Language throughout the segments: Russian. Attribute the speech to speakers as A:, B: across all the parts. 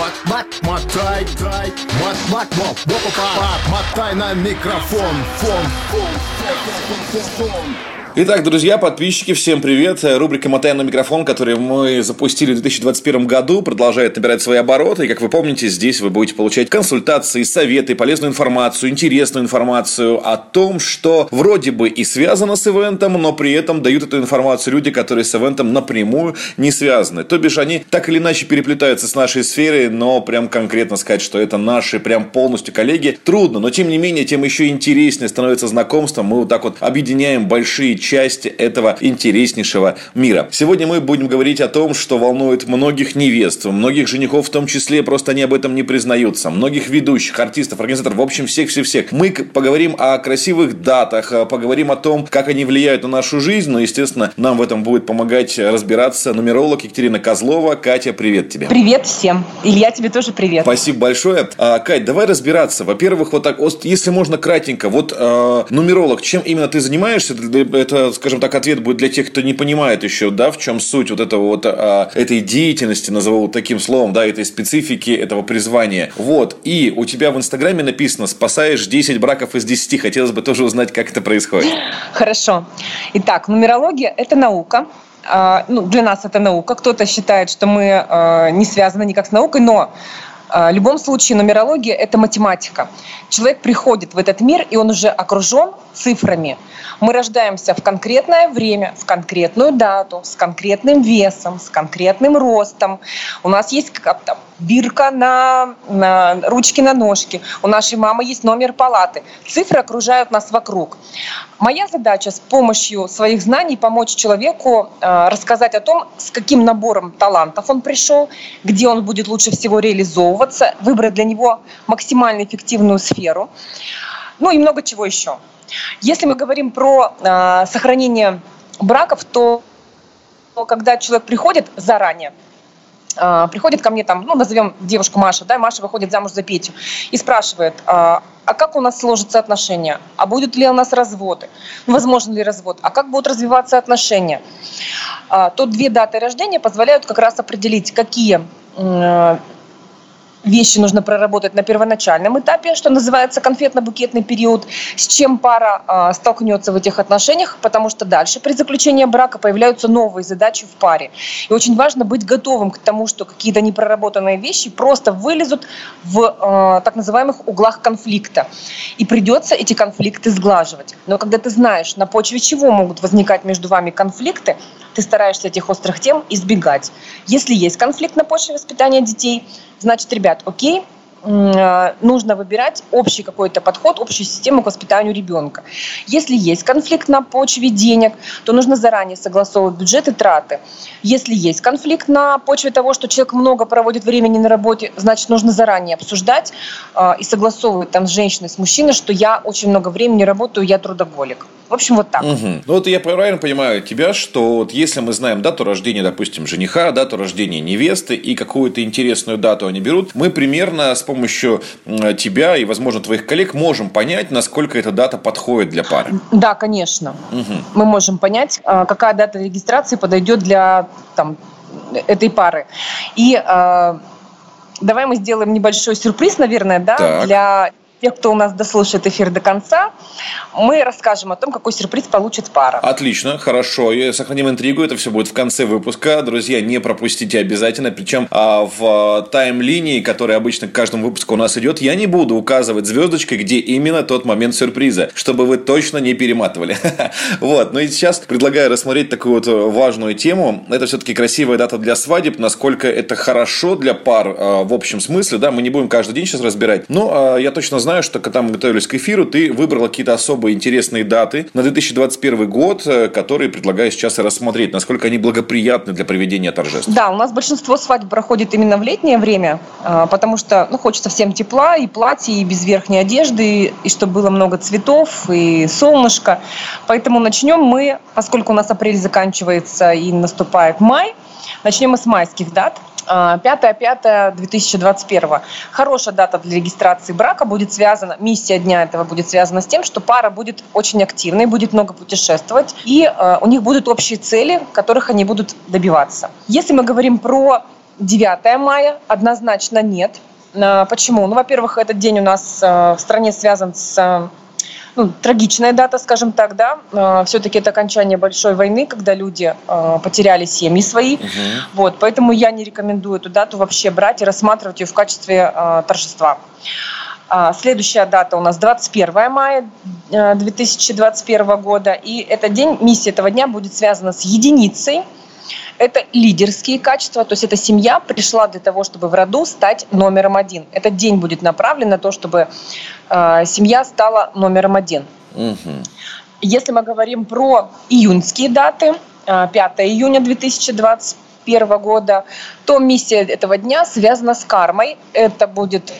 A: Мот, мот, мотай, трай, мот, мот, мот, мот, мотай на микрофон, фон, фон, фон, фон, фон.
B: Итак, друзья, подписчики, всем привет. Рубрика «Мотаем на микрофон», которую мы запустили в 2021 году, продолжает набирать свои обороты. И, как вы помните, здесь вы будете получать консультации, советы, полезную информацию, интересную информацию о том, что вроде бы и связано с ивентом, но при этом дают эту информацию люди, которые с ивентом напрямую не связаны. То бишь, они так или иначе переплетаются с нашей сферой, но прям конкретно сказать, что это наши прям полностью коллеги, трудно. Но, тем не менее, тем еще интереснее становится знакомство. Мы вот так вот объединяем большие часть этого интереснейшего мира. Сегодня мы будем говорить о том, что волнует многих невест, многих женихов в том числе, просто они об этом не признаются, многих ведущих, артистов, организаторов, в общем, всех-всех-всех. Мы поговорим о красивых датах, поговорим о том, как они влияют на нашу жизнь, но, естественно, нам в этом будет помогать разбираться нумеролог Екатерина Козлова. Катя, привет тебе.
C: Привет всем. Илья, тебе тоже привет.
B: Спасибо большое. А, Кать, давай разбираться. Во-первых, вот так, если можно кратенько, вот э, нумеролог, чем именно ты занимаешься? Это, скажем так, ответ будет для тех, кто не понимает еще, да, в чем суть вот этого вот э, этой деятельности, назову вот таким словом, да, этой специфики, этого призвания. Вот. И у тебя в Инстаграме написано «Спасаешь 10 браков из 10». Хотелось бы тоже узнать, как это происходит.
C: Хорошо. Итак, нумерология – это наука. А, ну, для нас это наука. Кто-то считает, что мы а, не связаны никак с наукой, но а, в любом случае нумерология – это математика. Человек приходит в этот мир, и он уже окружен цифрами. Мы рождаемся в конкретное время, в конкретную дату, с конкретным весом, с конкретным ростом. У нас есть бирка на, на ручки на ножки. У нашей мамы есть номер палаты. Цифры окружают нас вокруг. Моя задача с помощью своих знаний помочь человеку э, рассказать о том, с каким набором талантов он пришел, где он будет лучше всего реализовываться, выбрать для него максимально эффективную сферу, ну и много чего еще. Если мы говорим про э, сохранение браков, то когда человек приходит заранее, э, приходит ко мне там, ну, назовем девушку Маша, да, Маша выходит замуж за Петю и спрашивает, э, а как у нас сложатся отношения, а будут ли у нас разводы, возможно ли развод, а как будут развиваться отношения, э, то две даты рождения позволяют как раз определить, какие вещи нужно проработать на первоначальном этапе, что называется конфетно-букетный период, с чем пара э, столкнется в этих отношениях, потому что дальше при заключении брака появляются новые задачи в паре. И очень важно быть готовым к тому, что какие-то непроработанные вещи просто вылезут в э, так называемых углах конфликта. И придется эти конфликты сглаживать. Но когда ты знаешь, на почве чего могут возникать между вами конфликты, ты стараешься этих острых тем избегать. Если есть конфликт на почве воспитания детей, значит, ребят, окей, Э, нужно выбирать общий какой-то подход, общую систему к воспитанию ребенка. Если есть конфликт на почве денег, то нужно заранее согласовывать бюджет и траты. Если есть конфликт на почве того, что человек много проводит времени на работе, значит, нужно заранее обсуждать э, и согласовывать там с женщиной, с мужчиной, что я очень много времени работаю, я трудоголик. В общем, вот так.
B: Угу. Ну, вот я правильно понимаю тебя, что вот если мы знаем дату рождения, допустим, жениха, дату рождения невесты и какую-то интересную дату они берут, мы примерно с помощью тебя и, возможно, твоих коллег можем понять, насколько эта дата подходит для пары.
C: Да, конечно. Угу. Мы можем понять, а, какая дата регистрации подойдет для там, этой пары. И э, давай мы сделаем небольшой сюрприз, наверное, да, так. для тех, кто у нас дослушает эфир до конца, мы расскажем о том, какой сюрприз получит пара.
B: Отлично, хорошо. И сохраним интригу. Это все будет в конце выпуска. Друзья, не пропустите обязательно. Причем а, в тайм-линии, которая обычно к каждому выпуску у нас идет, я не буду указывать звездочкой, где именно тот момент сюрприза, чтобы вы точно не перематывали. Вот. Ну и сейчас предлагаю рассмотреть такую вот важную тему. Это все-таки красивая дата для свадеб. Насколько это хорошо для пар а, в общем смысле. Да, мы не будем каждый день сейчас разбирать. Но а, я точно знаю, знаю, что когда мы готовились к эфиру, ты выбрала какие-то особые интересные даты на 2021 год, э, которые предлагаю сейчас рассмотреть, насколько они благоприятны для проведения торжеств.
C: Да, у нас большинство свадеб проходит именно в летнее время, а, потому что ну, хочется всем тепла, и платья, и без верхней одежды, и чтобы было много цветов, и солнышко. Поэтому начнем мы, поскольку у нас апрель заканчивается и наступает май, начнем мы с майских дат – 5-5-2021. Хорошая дата для регистрации брака будет связана, миссия дня этого будет связана с тем, что пара будет очень активной, будет много путешествовать, и э, у них будут общие цели, которых они будут добиваться. Если мы говорим про 9 мая однозначно нет. А, почему? Ну, во-первых, этот день у нас в стране связан с ну, трагичная дата, скажем так, да. Все-таки это окончание большой войны, когда люди потеряли семьи свои. Угу. Вот, поэтому я не рекомендую эту дату вообще брать и рассматривать ее в качестве торжества. А, следующая дата у нас 21 мая 2021 э, года. И этот день, миссия этого дня будет связана с единицей. Это лидерские качества, то есть эта семья пришла для того, чтобы в роду стать номером один. Этот день будет направлен на то, чтобы э, семья стала номером один. Угу. Если мы говорим про июньские даты, 5 э, июня 2021 года, то миссия этого дня связана с кармой. Это будет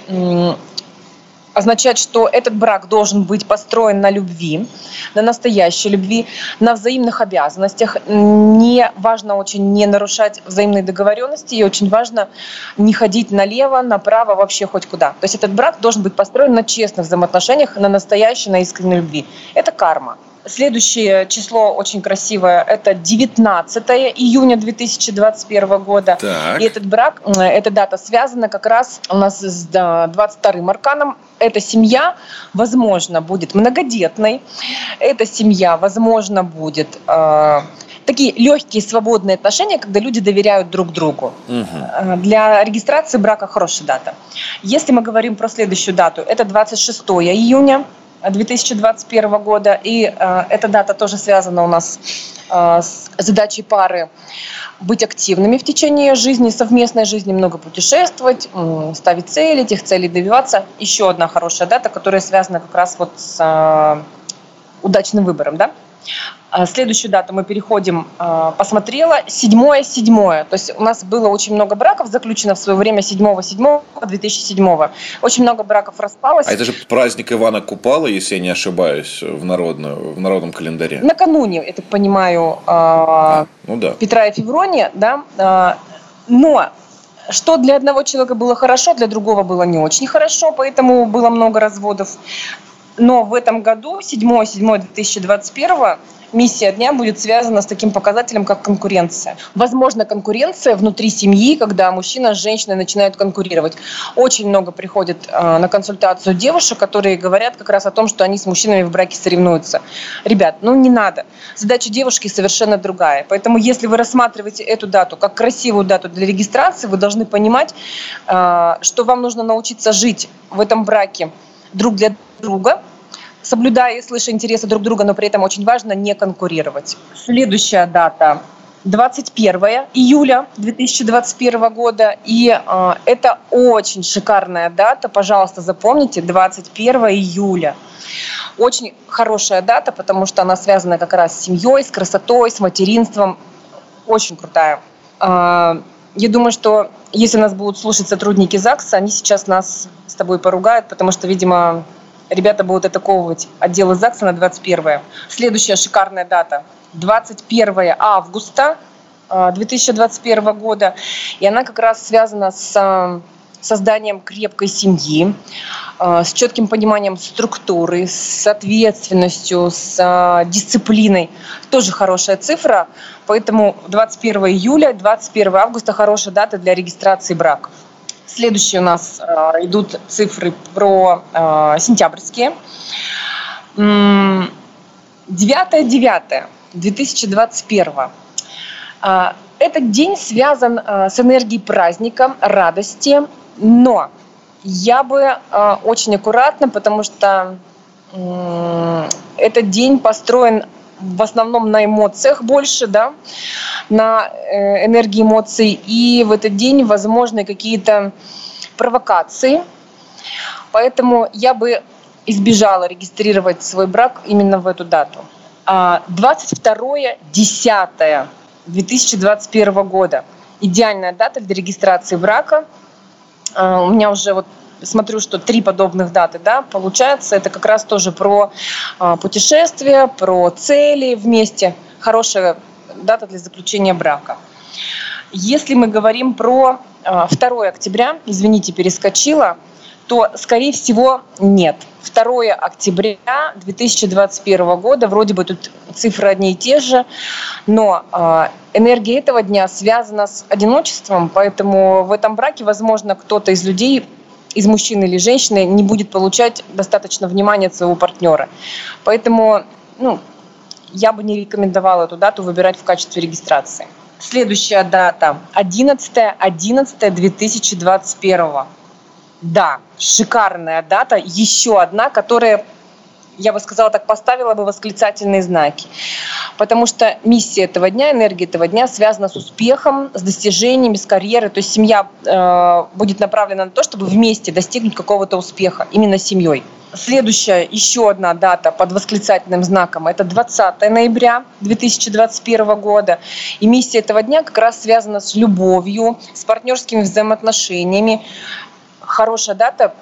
C: означает, что этот брак должен быть построен на любви, на настоящей любви, на взаимных обязанностях. Не важно очень не нарушать взаимные договоренности, и очень важно не ходить налево, направо, вообще хоть куда. То есть этот брак должен быть построен на честных взаимоотношениях, на настоящей, на искренней любви. Это карма. Следующее число очень красивое, это 19 июня 2021 года. Так. И этот брак, эта дата связана как раз у нас с 22-м арканом. Эта семья, возможно, будет многодетной. Эта семья, возможно, будет э, такие легкие свободные отношения, когда люди доверяют друг другу. Угу. Для регистрации брака хорошая дата. Если мы говорим про следующую дату, это 26 июня 2021 года. И э, эта дата тоже связана у нас э, с задачей пары быть активными в течение жизни, совместной жизни, много путешествовать, э, ставить цели, этих целей добиваться. Еще одна хорошая дата, которая связана как раз вот с э, удачным выбором, да? А, следующую дату мы переходим, а, посмотрела, седьмое, седьмое. То есть у нас было очень много браков заключено в свое время седьмого, седьмого, 2007. Очень много браков распалось.
B: А это же праздник Ивана Купала, если я не ошибаюсь, в, народную, в народном календаре.
C: Накануне, я так понимаю, а, ну, да. Петра и Феврония, да. Но что для одного человека было хорошо, для другого было не очень хорошо, поэтому было много разводов. Но в этом году, 7-7-2021, миссия дня будет связана с таким показателем, как конкуренция. Возможно, конкуренция внутри семьи, когда мужчина с женщиной начинают конкурировать. Очень много приходит э, на консультацию девушек, которые говорят как раз о том, что они с мужчинами в браке соревнуются. Ребят, ну не надо. Задача девушки совершенно другая. Поэтому если вы рассматриваете эту дату как красивую дату для регистрации, вы должны понимать, э, что вам нужно научиться жить в этом браке друг для друга, соблюдая и слыша интересы друг друга, но при этом очень важно не конкурировать. Следующая дата 21 июля 2021 года. И э, это очень шикарная дата. Пожалуйста, запомните, 21 июля. Очень хорошая дата, потому что она связана как раз с семьей, с красотой, с материнством. Очень крутая. Э, я думаю, что если нас будут слушать сотрудники ЗАГСа, они сейчас нас с тобой поругают, потому что, видимо, ребята будут атаковывать отделы ЗАГСа на 21 Следующая шикарная дата. 21 августа 2021 а, года. И она как раз связана с а, созданием крепкой семьи, а, с четким пониманием структуры, с ответственностью, с дисциплиной. Тоже хорошая цифра. Поэтому 21 июля, 21 августа хорошая дата для регистрации браков. Следующие у нас э, идут цифры про э, сентябрьские. 9-9-2021. Этот день связан э, с энергией праздника, радости, но я бы э, очень аккуратно, потому что этот день построен в основном на эмоциях больше, да, на э, энергии эмоций, и в этот день возможны какие-то провокации. Поэтому я бы избежала регистрировать свой брак именно в эту дату. 22 10 2021 года. Идеальная дата для регистрации брака. А, у меня уже вот смотрю, что три подобных даты, да, получается, это как раз тоже про а, путешествия, про цели вместе. Хорошая дата для заключения брака. Если мы говорим про 2 а, октября, извините, перескочила, что, скорее всего, нет. 2 октября 2021 года, вроде бы тут цифры одни и те же, но э, энергия этого дня связана с одиночеством, поэтому в этом браке, возможно, кто-то из людей из мужчины или женщины не будет получать достаточно внимания от своего партнера. Поэтому ну, я бы не рекомендовала эту дату выбирать в качестве регистрации. Следующая дата 11 11 2021 да, шикарная дата, еще одна, которая, я бы сказала так, поставила бы восклицательные знаки. Потому что миссия этого дня, энергия этого дня связана с успехом, с достижениями, с карьерой. То есть семья э, будет направлена на то, чтобы вместе достигнуть какого-то успеха, именно семьей. Следующая, еще одна дата под восклицательным знаком, это 20 ноября 2021 года. И миссия этого дня как раз связана с любовью, с партнерскими взаимоотношениями. Хорошая дата,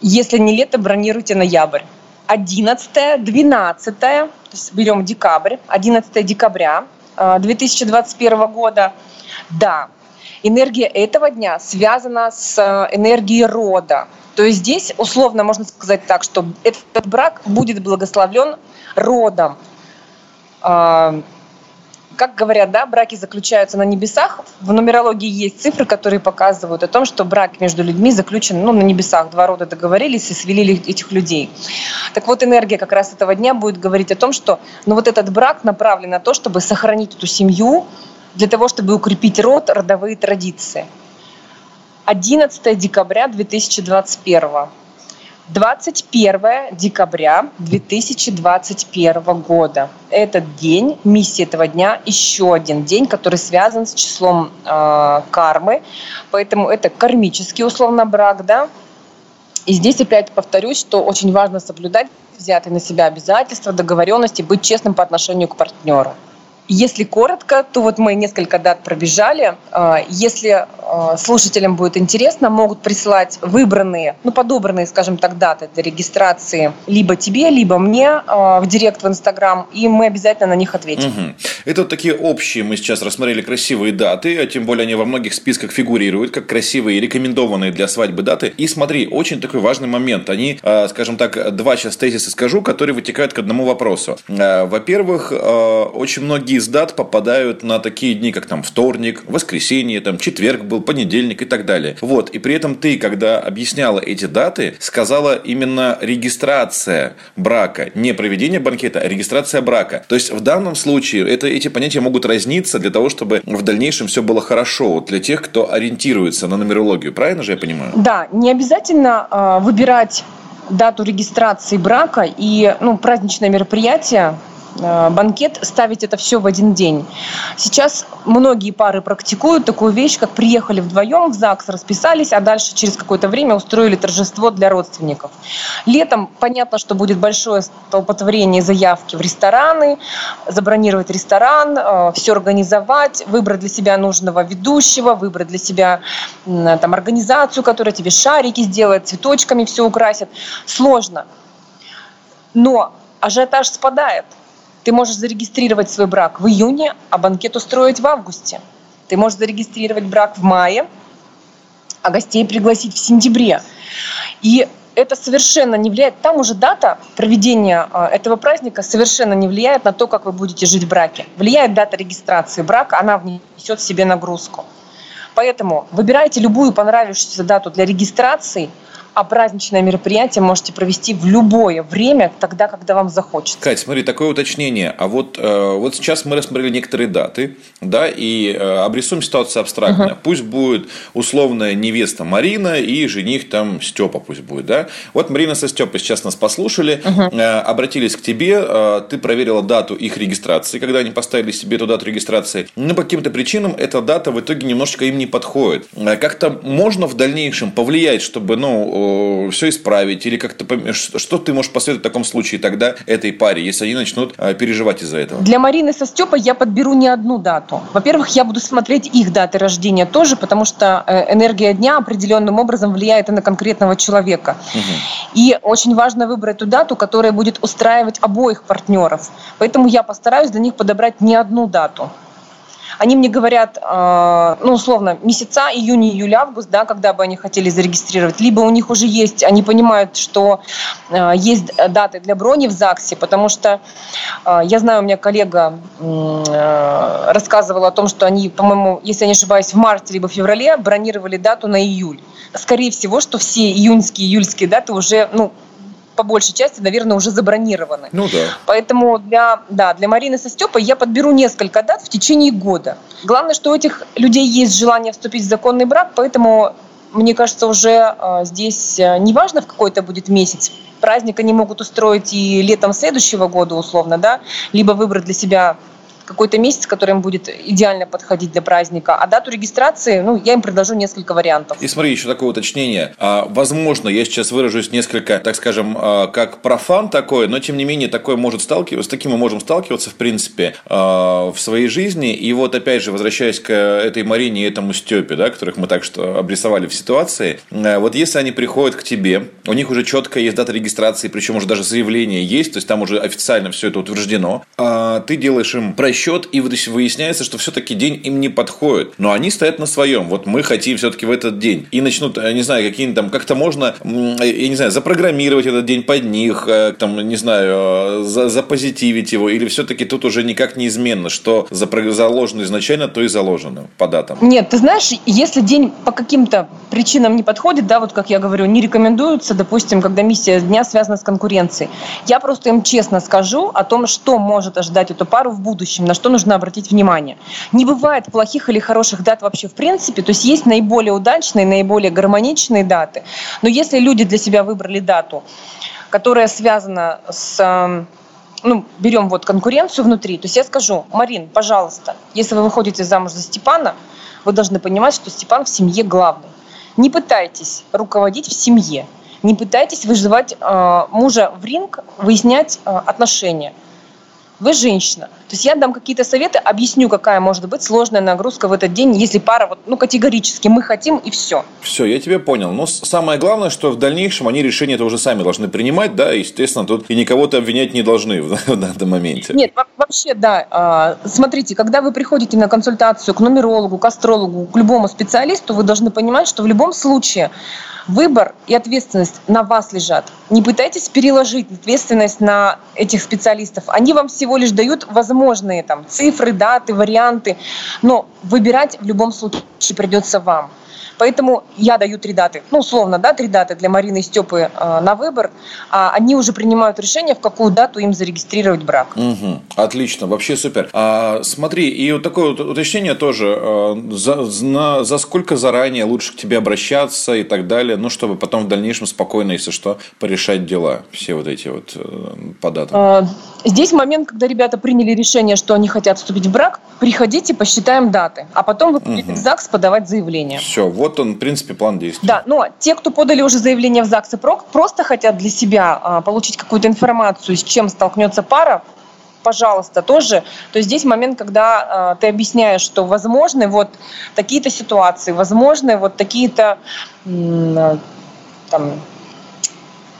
C: если не лето, бронируйте ноябрь. 11, 12, то есть берем декабрь, 11 декабря 2021 года. Да, энергия этого дня связана с э, энергией рода. То есть здесь условно можно сказать так, что этот брак будет благословлен родом. Как говорят, да, браки заключаются на небесах. В нумерологии есть цифры, которые показывают о том, что брак между людьми заключен ну, на небесах. Два рода договорились и свели этих людей. Так вот, энергия как раз этого дня будет говорить о том, что ну, вот этот брак направлен на то, чтобы сохранить эту семью, для того, чтобы укрепить род, родовые традиции. 11 декабря 2021. 21 декабря 2021 года. Этот день, миссия этого дня, еще один день, который связан с числом э, кармы. Поэтому это кармический условно брак, да. И здесь опять повторюсь, что очень важно соблюдать взятые на себя обязательства, договоренности, быть честным по отношению к партнеру. Если коротко, то вот мы несколько дат пробежали. А, если а, слушателям будет интересно, могут присылать выбранные, ну, подобранные, скажем так, даты для регистрации либо тебе, либо мне а, в директ в Инстаграм, и мы обязательно на них ответим.
B: Угу. Это вот такие общие, мы сейчас рассмотрели красивые даты, а тем более они во многих списках фигурируют, как красивые и рекомендованные для свадьбы даты. И смотри, очень такой важный момент. Они, скажем так, два сейчас тезиса скажу, которые вытекают к одному вопросу. Во-первых, очень многие из дат попадают на такие дни, как там вторник, воскресенье, там четверг был, понедельник и так далее. Вот. И при этом ты, когда объясняла эти даты, сказала именно регистрация брака, не проведение банкета, а регистрация брака. То есть в данном случае это, эти понятия могут разниться для того, чтобы в дальнейшем все было хорошо вот для тех, кто ориентируется на нумерологию. Правильно же я понимаю?
C: Да, не обязательно э, выбирать дату регистрации брака и ну, праздничное мероприятие банкет, ставить это все в один день. Сейчас многие пары практикуют такую вещь, как приехали вдвоем в ЗАГС, расписались, а дальше через какое-то время устроили торжество для родственников. Летом понятно, что будет большое столпотворение заявки в рестораны, забронировать ресторан, э, все организовать, выбрать для себя нужного ведущего, выбрать для себя там, организацию, которая тебе шарики сделает, цветочками все украсит. Сложно. Но ажиотаж спадает – ты можешь зарегистрировать свой брак в июне, а банкет устроить в августе. Ты можешь зарегистрировать брак в мае, а гостей пригласить в сентябре. И это совершенно не влияет, там уже дата проведения а, этого праздника совершенно не влияет на то, как вы будете жить в браке. Влияет дата регистрации брака, она внесет в себе нагрузку. Поэтому выбирайте любую понравившуюся дату для регистрации – а праздничное мероприятие можете провести в любое время, тогда, когда вам захочется.
B: Кать, смотри, такое уточнение. А вот, э, вот сейчас мы рассмотрели некоторые даты, да, и э, обрисуем ситуацию абстрактно. Угу. Пусть будет условная невеста Марина и жених там Степа пусть будет, да. Вот Марина со Степой сейчас нас послушали, угу. э, обратились к тебе, э, ты проверила дату их регистрации, когда они поставили себе эту дату регистрации. Но по каким-то причинам эта дата в итоге немножечко им не подходит. Э, как-то можно в дальнейшем повлиять, чтобы, ну, все исправить? Или как-то что ты можешь посоветовать в таком случае тогда этой паре, если они начнут э, переживать из-за этого?
C: Для Марины со Степой я подберу не одну дату. Во-первых, я буду смотреть их даты рождения тоже, потому что э, энергия дня определенным образом влияет и на конкретного человека. Угу. И очень важно выбрать ту дату, которая будет устраивать обоих партнеров. Поэтому я постараюсь для них подобрать не одну дату. Они мне говорят, э, ну, условно, месяца, июнь, июль, август, да, когда бы они хотели зарегистрировать, либо у них уже есть, они понимают, что э, есть даты для брони в ЗАГСе, потому что э, я знаю, у меня коллега э, рассказывала о том, что они, по-моему, если я не ошибаюсь, в марте либо в феврале бронировали дату на июль. Скорее всего, что все июньские, июльские даты уже, ну, по большей части, наверное, уже забронированы.
B: Ну да.
C: Поэтому для, да, для Марины со Степой я подберу несколько дат в течение года. Главное, что у этих людей есть желание вступить в законный брак, поэтому мне кажется, уже э, здесь э, неважно, в какой это будет месяц, праздник они могут устроить и летом следующего года условно, да, либо выбрать для себя какой-то месяц, который им будет идеально подходить для праздника. А дату регистрации, ну, я им предложу несколько вариантов.
B: И смотри, еще такое уточнение. А, возможно, я сейчас выражусь несколько, так скажем, а, как профан такой, но тем не менее такое может сталкиваться, с таким мы можем сталкиваться, в принципе, а, в своей жизни. И вот опять же, возвращаясь к этой Марине и этому Степе, да, которых мы так что обрисовали в ситуации, а, вот если они приходят к тебе, у них уже четко есть дата регистрации, причем уже даже заявление есть, то есть там уже официально все это утверждено, ты делаешь им прощение счет, и выясняется, что все-таки день им не подходит. Но они стоят на своем. Вот мы хотим все-таки в этот день. И начнут, я не знаю, какие-нибудь там, как-то можно, я не знаю, запрограммировать этот день под них, э, там, не знаю, э, за, запозитивить его, или все-таки тут уже никак неизменно, что заложено изначально, то и заложено по датам.
C: Нет, ты знаешь, если день по каким-то причинам не подходит, да, вот как я говорю, не рекомендуется, допустим, когда миссия дня связана с конкуренцией. Я просто им честно скажу о том, что может ожидать эту пару в будущем, на что нужно обратить внимание. Не бывает плохих или хороших дат вообще в принципе, то есть есть наиболее удачные, наиболее гармоничные даты. Но если люди для себя выбрали дату, которая связана с эм, ну, берем вот конкуренцию внутри, то есть я скажу, Марин, пожалуйста, если вы выходите замуж за Степана, вы должны понимать, что Степан в семье главный. Не пытайтесь руководить в семье, не пытайтесь выживать э, мужа в ринг, выяснять э, отношения вы женщина. То есть я дам какие-то советы, объясню, какая может быть сложная нагрузка в этот день, если пара вот, ну, категорически мы хотим и все.
B: Все, я тебя понял. Но самое главное, что в дальнейшем они решение это уже сами должны принимать, да, естественно, тут и никого-то обвинять не должны в, в данном моменте.
C: Нет, вообще, да. А, смотрите, когда вы приходите на консультацию к нумерологу, к астрологу, к любому специалисту, вы должны понимать, что в любом случае Выбор и ответственность на вас лежат. Не пытайтесь переложить ответственность на этих специалистов. Они вам всего лишь дают возможные там, цифры, даты, варианты, но выбирать в любом случае придется вам. Поэтому я даю три даты, ну, условно, да, три даты для Марины и Степы э, на выбор. А они уже принимают решение, в какую дату им зарегистрировать брак.
B: Угу. Отлично, вообще супер. А, смотри, и вот такое вот уточнение тоже. А, за, за, за сколько заранее лучше к тебе обращаться и так далее, ну, чтобы потом в дальнейшем спокойно, если что, порешать дела, все вот эти вот э, по датам? А,
C: здесь момент, когда ребята приняли решение, что они хотят вступить в брак, приходите, посчитаем даты, а потом вы будете угу. в ЗАГС подавать заявление.
B: Все, вот вот он, в принципе, план действий.
C: Да, но те, кто подали уже заявление в ЗАГС и ПРОК, просто хотят для себя а, получить какую-то информацию, с чем столкнется пара, пожалуйста, тоже. То есть здесь момент, когда э, ты объясняешь, что возможны вот такие-то ситуации, возможны вот такие-то э, там,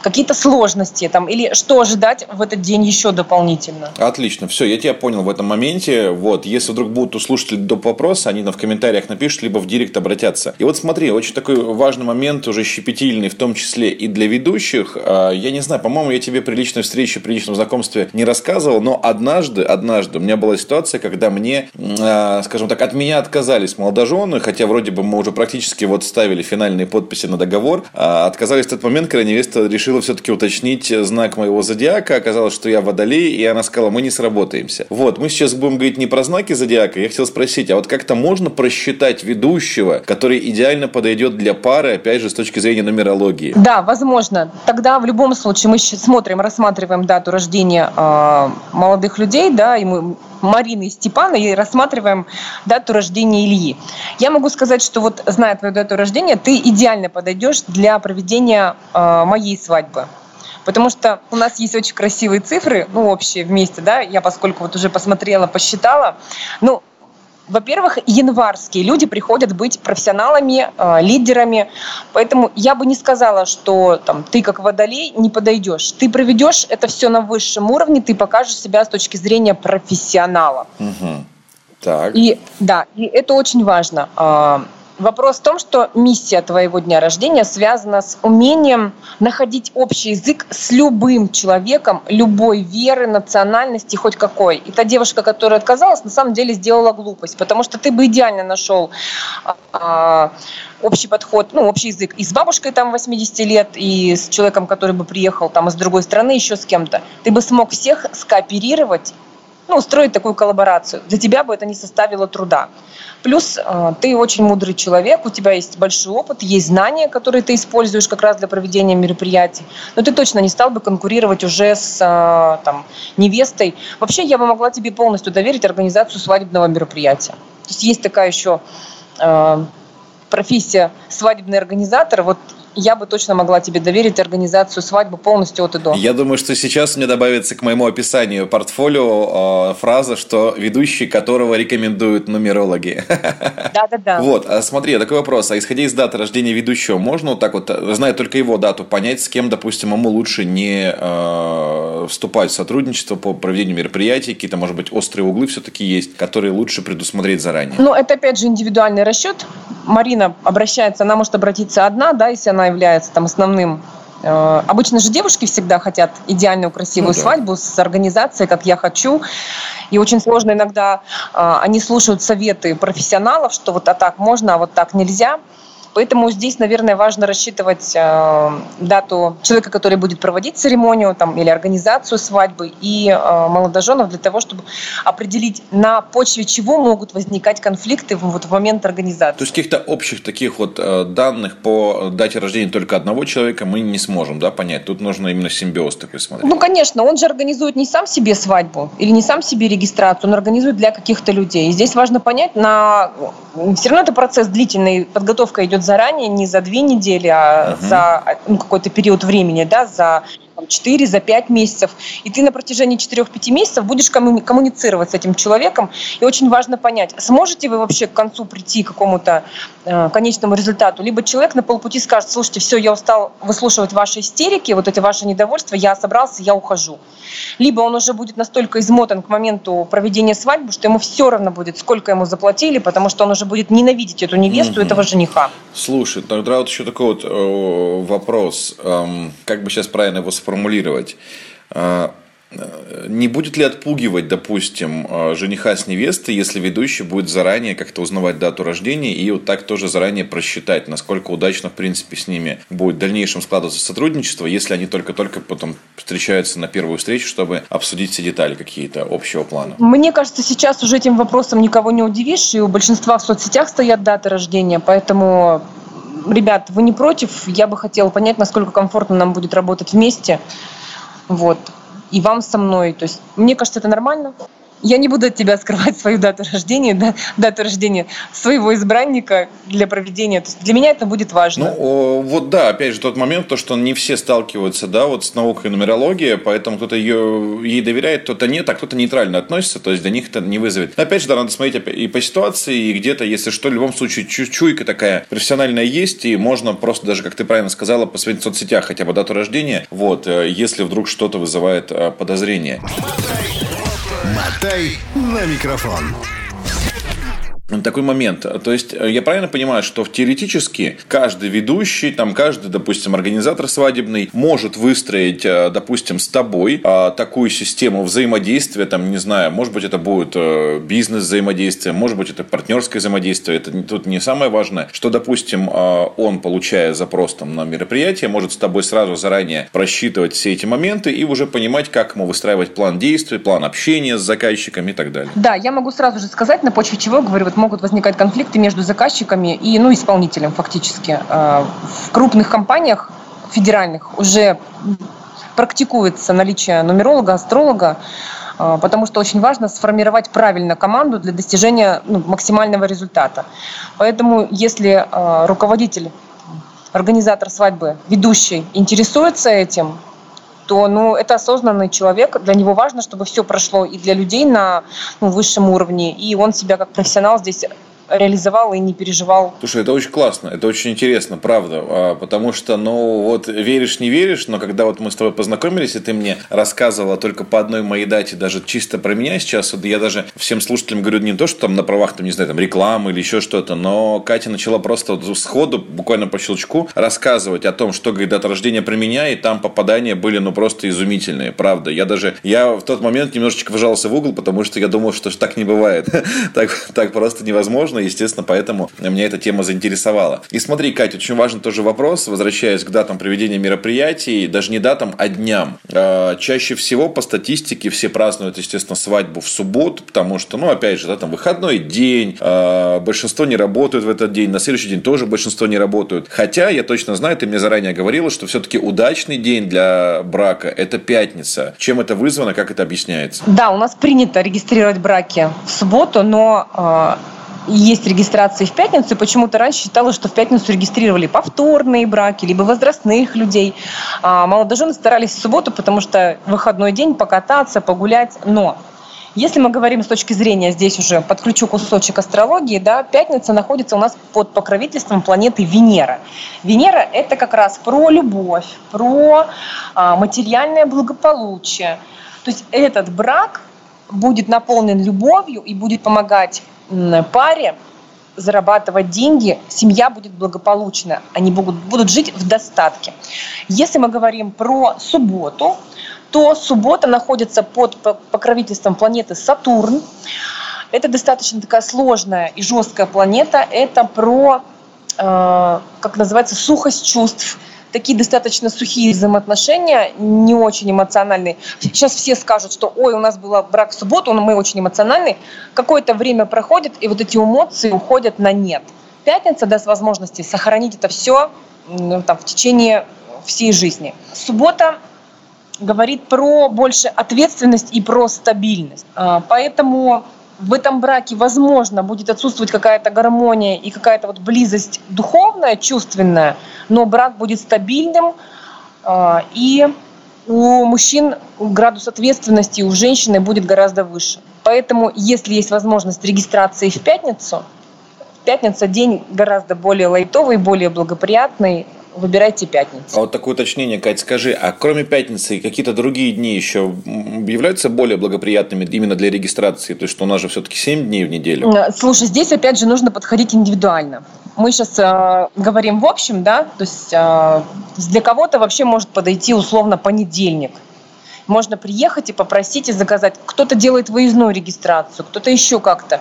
C: какие-то сложности там, или что ожидать в этот день еще дополнительно.
B: Отлично, все, я тебя понял в этом моменте. Вот, если вдруг будут у слушателей доп. вопросы, они нам в комментариях напишут, либо в директ обратятся. И вот смотри, очень такой важный момент, уже щепетильный, в том числе и для ведущих. А, я не знаю, по-моему, я тебе при личной встрече, при личном знакомстве не рассказывал, но однажды, однажды у меня была ситуация, когда мне, а, скажем так, от меня отказались молодожены, хотя вроде бы мы уже практически вот ставили финальные подписи на договор, а отказались в тот момент, когда невеста решила решила все-таки уточнить знак моего зодиака. Оказалось, что я водолей, и она сказала, мы не сработаемся. Вот, мы сейчас будем говорить не про знаки зодиака. Я хотел спросить, а вот как-то можно просчитать ведущего, который идеально подойдет для пары, опять же, с точки зрения нумерологии?
C: Да, возможно. Тогда в любом случае мы смотрим, рассматриваем дату рождения э, молодых людей, да, и мы Марины и Степана и рассматриваем дату рождения Ильи. Я могу сказать, что вот зная твою дату рождения, ты идеально подойдешь для проведения э, моей свадьбы. Потому что у нас есть очень красивые цифры, ну, общие вместе, да, я поскольку вот уже посмотрела, посчитала, ну, во-первых, январские люди приходят быть профессионалами, э, лидерами, поэтому я бы не сказала, что там, ты как водолей не подойдешь. Ты проведешь это все на высшем уровне, ты покажешь себя с точки зрения профессионала.
B: Угу. Так.
C: И да, и это очень важно. Вопрос в том, что миссия твоего дня рождения связана с умением находить общий язык с любым человеком, любой веры, национальности, хоть какой. И та девушка, которая отказалась, на самом деле сделала глупость, потому что ты бы идеально нашел а, общий подход, ну, общий язык и с бабушкой там 80 лет, и с человеком, который бы приехал там из другой страны, еще с кем-то. Ты бы смог всех скооперировать ну, устроить такую коллаборацию. Для тебя бы это не составило труда. Плюс э, ты очень мудрый человек, у тебя есть большой опыт, есть знания, которые ты используешь как раз для проведения мероприятий. Но ты точно не стал бы конкурировать уже с э, там, невестой. Вообще я бы могла тебе полностью доверить организацию свадебного мероприятия. То есть есть такая еще э, профессия свадебный организатор. Вот я бы точно могла тебе доверить организацию свадьбы полностью от и до.
B: Я думаю, что сейчас мне добавится к моему описанию портфолио э, фраза, что ведущий которого рекомендуют нумерологи.
C: Да-да-да.
B: Вот, а смотри, такой вопрос. А исходя из даты рождения ведущего, можно вот так вот, зная только его дату, понять, с кем, допустим, ему лучше не э, вступать в сотрудничество по проведению мероприятий, какие-то, может быть, острые углы все-таки есть, которые лучше предусмотреть заранее?
C: Ну, это, опять же, индивидуальный расчет. Марина обращается, она может обратиться одна, да, если она является там основным э, Обычно же девушки всегда хотят идеальную красивую ну, да. свадьбу с организацией, как я хочу. И очень сложно иногда э, они слушают советы профессионалов, что вот а так можно, а вот так нельзя. Поэтому здесь, наверное, важно рассчитывать э, дату человека, который будет проводить церемонию там, или организацию свадьбы, и э, молодоженов для того, чтобы определить, на почве чего могут возникать конфликты в, вот, в момент организации.
B: То есть каких-то общих таких вот э, данных по дате рождения только одного человека мы не сможем да, понять. Тут нужно именно симбиоз такой смотреть.
C: Ну, конечно, он же организует не сам себе свадьбу или не сам себе регистрацию, он организует для каких-то людей. И здесь важно понять, на... все равно это процесс длительный, подготовка идет заранее, не за две недели, а угу. за ну, какой-то период времени, да, за там, 4, за 5 месяцев. И ты на протяжении 4-5 месяцев будешь коммуни- коммуницировать с этим человеком. И очень важно понять, сможете вы вообще к концу прийти к какому-то э, конечному результату. Либо человек на полпути скажет, слушайте, все, я устал выслушивать ваши истерики, вот эти ваши недовольства, я собрался, я ухожу. Либо он уже будет настолько измотан к моменту проведения свадьбы, что ему все равно будет, сколько ему заплатили, потому что он уже будет ненавидеть эту невесту, mm этого жениха.
B: Слушай, тогда вот еще такой вот э, вопрос. Эм, как бы сейчас правильно его сформулировать? Сформулировать. А, не будет ли отпугивать, допустим, а, жениха с невестой, если ведущий будет заранее как-то узнавать дату рождения и вот так тоже заранее просчитать, насколько удачно, в принципе, с ними будет в дальнейшем складываться сотрудничество, если они только-только потом встречаются на первую встречу, чтобы обсудить все детали какие-то общего плана?
C: Мне кажется, сейчас уже этим вопросом никого не удивишь, и у большинства в соцсетях стоят даты рождения, поэтому ребят, вы не против? Я бы хотела понять, насколько комфортно нам будет работать вместе. Вот. И вам со мной. То есть, мне кажется, это нормально. Я не буду от тебя скрывать свою дату рождения, да, дату рождения своего избранника для проведения. То есть для меня это будет важно.
B: Ну, вот да, опять же, тот момент, то, что не все сталкиваются, да, вот с наукой нумерологии, поэтому кто-то ее, ей доверяет, кто-то нет, а кто-то нейтрально относится, то есть для них это не вызовет. Опять же, да, надо смотреть и по ситуации, и где-то, если что, в любом случае, чуйка такая профессиональная есть, и можно просто даже, как ты правильно сказала, посмотреть в соцсетях хотя бы дату рождения, вот, э, если вдруг что-то вызывает э, подозрение.
A: Мотай на микрофон
B: такой момент. То есть, э, я правильно понимаю, что теоретически каждый ведущий, там, каждый, допустим, организатор свадебный может выстроить, э, допустим, с тобой э, такую систему взаимодействия, там, не знаю, может быть, это будет бизнес взаимодействие, может быть, это партнерское взаимодействие, это тут не самое важное, что, допустим, он, получая запрос там, на мероприятие, может с тобой сразу заранее просчитывать все эти моменты и уже понимать, как ему выстраивать план действий, план общения с заказчиками и так далее.
C: Да, я могу сразу же сказать, на почве чего говорю, вот могут возникать конфликты между заказчиками и ну, исполнителем фактически. А, в крупных компаниях федеральных уже практикуется наличие нумеролога, астролога, а, потому что очень важно сформировать правильно команду для достижения ну, максимального результата. Поэтому если а, руководитель, организатор свадьбы, ведущий интересуется этим, то ну, это осознанный человек, для него важно, чтобы все прошло и для людей на ну, высшем уровне, и он себя как профессионал здесь реализовал и не переживал.
B: Слушай, это очень классно, это очень интересно, правда, а, потому что, ну, вот веришь, не веришь, но когда вот мы с тобой познакомились, и ты мне рассказывала только по одной моей дате, даже чисто про меня сейчас, я даже всем слушателям говорю не то, что там на правах, там, не знаю, там, рекламы или еще что-то, но Катя начала просто вот сходу, буквально по щелчку, рассказывать о том, что, говорит, дата рождения про меня, и там попадания были, ну, просто изумительные, правда. Я даже, я в тот момент немножечко вжался в угол, потому что я думал, что так не бывает. так, так просто невозможно, естественно, поэтому меня эта тема заинтересовала. И смотри, Катя, очень важный тоже вопрос, возвращаясь к датам проведения мероприятий, даже не датам, а дням. А, чаще всего по статистике все празднуют, естественно, свадьбу в субботу, потому что, ну, опять же, да, там выходной день, а, большинство не работают в этот день, на следующий день тоже большинство не работают. Хотя я точно знаю, ты мне заранее говорила, что все-таки удачный день для брака – это пятница. Чем это вызвано, как это объясняется?
C: Да, у нас принято регистрировать браки в субботу, но а, есть регистрации в пятницу, и почему-то раньше считалось, что в пятницу регистрировали повторные браки, либо возрастных людей. А молодожены старались в субботу, потому что выходной день покататься, погулять. Но если мы говорим с точки зрения, здесь уже подключу кусочек астрологии, да, пятница находится у нас под покровительством планеты Венера. Венера – это как раз про любовь, про а, материальное благополучие. То есть этот брак будет наполнен любовью и будет помогать паре зарабатывать деньги, семья будет благополучна, они будут, будут жить в достатке. Если мы говорим про субботу, то суббота находится под покровительством планеты Сатурн. Это достаточно такая сложная и жесткая планета. Это про, э, как называется, сухость чувств, такие достаточно сухие взаимоотношения, не очень эмоциональные. Сейчас все скажут, что ой, у нас был брак в субботу, мы очень эмоциональны. Какое-то время проходит, и вот эти эмоции уходят на нет. Пятница даст возможности сохранить это все ну, там, в течение всей жизни. Суббота говорит про больше ответственность и про стабильность. А, поэтому в этом браке, возможно, будет отсутствовать какая-то гармония и какая-то вот близость духовная, чувственная, но брак будет стабильным, а, и у мужчин градус ответственности у женщины будет гораздо выше. Поэтому, если есть возможность регистрации в пятницу, пятница день гораздо более лайтовый, более благоприятный, выбирайте пятницу.
B: А вот такое уточнение, Кать, скажи, а кроме пятницы какие-то другие дни еще являются более благоприятными именно для регистрации? То есть, что у нас же все-таки 7 дней в неделю.
C: Слушай, здесь опять же нужно подходить индивидуально. Мы сейчас э, говорим в общем, да, то есть э, для кого-то вообще может подойти условно понедельник. Можно приехать и попросить и заказать. Кто-то делает выездную регистрацию, кто-то еще как-то.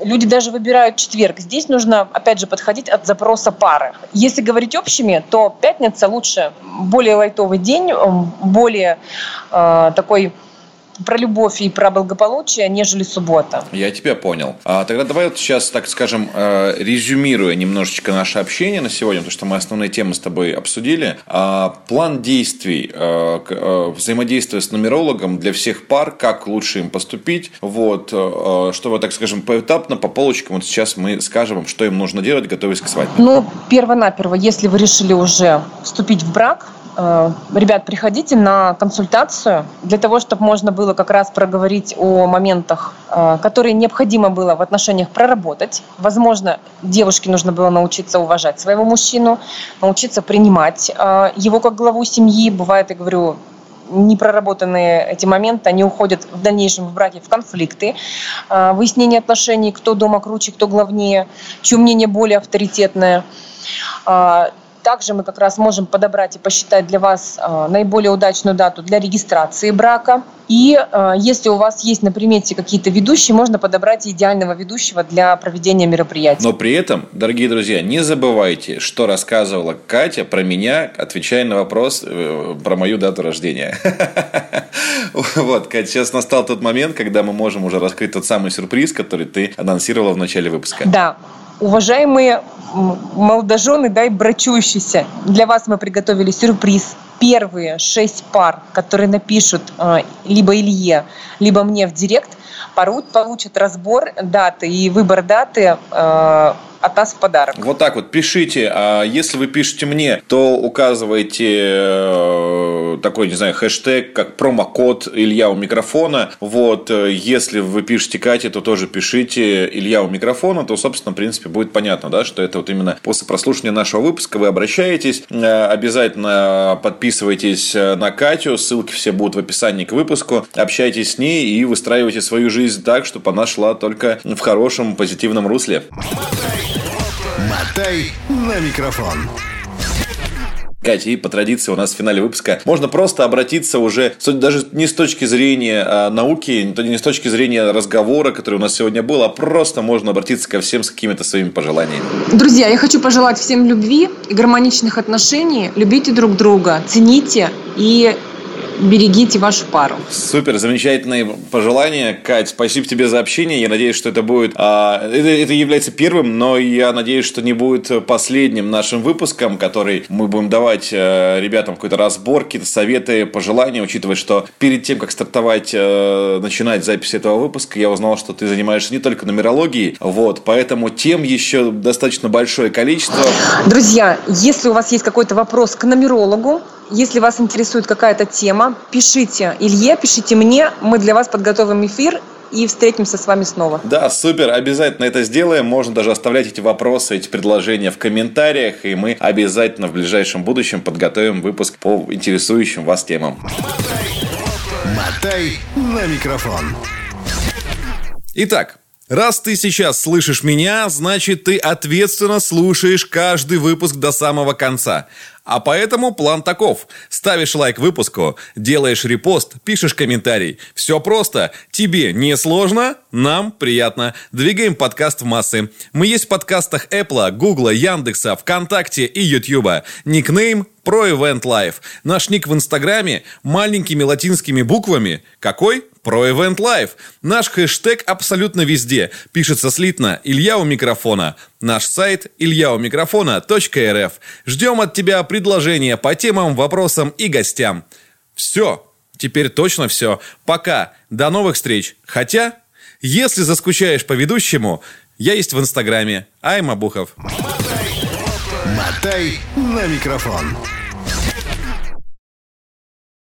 C: Люди даже выбирают четверг. Здесь нужно, опять же, подходить от запроса пары. Если говорить общими, то пятница лучше, более лайтовый день, более э, такой про любовь и про благополучие, нежели суббота.
B: Я тебя понял. А, тогда давай вот сейчас, так скажем, э, резюмируя немножечко наше общение на сегодня, потому что мы основные темы с тобой обсудили. А, план действий, э, взаимодействия с нумерологом для всех пар, как лучше им поступить, вот, чтобы, так скажем, поэтапно, по полочкам, вот сейчас мы скажем им, что им нужно делать, готовясь к свадьбе.
C: Ну, перво-наперво, если вы решили уже вступить в брак, ребят, приходите на консультацию для того, чтобы можно было как раз проговорить о моментах, э, которые необходимо было в отношениях проработать. Возможно, девушке нужно было научиться уважать своего мужчину, научиться принимать э, его как главу семьи. Бывает, я говорю, непроработанные эти моменты, они уходят в дальнейшем в браке в конфликты, выяснение отношений, кто дома круче, кто главнее, чье мнение более авторитетное также мы как раз можем подобрать и посчитать для вас а, наиболее удачную дату для регистрации брака. И а, если у вас есть на примете какие-то ведущие, можно подобрать идеального ведущего для проведения мероприятия.
B: Но при этом, дорогие друзья, не забывайте, что рассказывала Катя про меня, отвечая на вопрос э, про мою дату рождения. Вот, Катя, сейчас настал тот момент, когда мы можем уже раскрыть тот самый сюрприз, который ты анонсировала в начале выпуска.
C: Да, уважаемые молодожены, да, и брачующиеся, для вас мы приготовили сюрприз. Первые шесть пар, которые напишут э, либо Илье, либо мне в директ, получат разбор даты и выбор даты э, от нас подарок.
B: Вот так вот, пишите. А если вы пишете мне, то указывайте э, такой, не знаю, хэштег, как промокод Илья у микрофона. Вот, э, если вы пишете Кате, то тоже пишите Илья у микрофона, то, собственно, в принципе, будет понятно, да, что это вот именно после прослушивания нашего выпуска вы обращаетесь. Э, обязательно подписывайтесь на Катю, ссылки все будут в описании к выпуску. Общайтесь с ней и выстраивайте свою жизнь так, чтобы она шла только в хорошем, позитивном русле.
A: Мотай на микрофон.
B: Катя, и по традиции у нас в финале выпуска можно просто обратиться уже даже не с точки зрения а, науки, не с точки зрения разговора, который у нас сегодня был, а просто можно обратиться ко всем с какими-то своими пожеланиями.
C: Друзья, я хочу пожелать всем любви и гармоничных отношений. Любите друг друга, цените и берегите вашу пару.
B: Супер, замечательные пожелания. Кать, спасибо тебе за общение. Я надеюсь, что это будет... А, это, это является первым, но я надеюсь, что не будет последним нашим выпуском, который мы будем давать э, ребятам какой-то разбор, какие-то советы, пожелания, учитывая, что перед тем, как стартовать, э, начинать запись этого выпуска, я узнал, что ты занимаешься не только нумерологией, вот, поэтому тем еще достаточно большое количество.
C: Друзья, если у вас есть какой-то вопрос к нумерологу, если вас интересует какая-то тема, пишите Илье, пишите мне, мы для вас подготовим эфир и встретимся с вами снова.
B: Да, супер, обязательно это сделаем. Можно даже оставлять эти вопросы, эти предложения в комментариях, и мы обязательно в ближайшем будущем подготовим выпуск по интересующим вас темам.
A: Мотай на микрофон.
D: Итак, Раз ты сейчас слышишь меня, значит ты ответственно слушаешь каждый выпуск до самого конца. А поэтому план таков. Ставишь лайк выпуску, делаешь репост, пишешь комментарий. Все просто. Тебе не сложно, нам приятно. Двигаем подкаст в массы. Мы есть в подкастах Apple, Google, Яндекса, ВКонтакте и Ютьюба. Никнейм про Event Life. Наш ник в Инстаграме маленькими латинскими буквами. Какой? Про Event Life. Наш хэштег абсолютно везде. Пишется слитно «Илья у микрофона». Наш сайт ильяумикрофона.рф. Ждем от тебя предложения по темам, вопросам и гостям. Все. Теперь точно все. Пока. До новых встреч. Хотя, если заскучаешь по ведущему, я есть в Инстаграме. Айма Бухов.
A: Мотай на микрофон.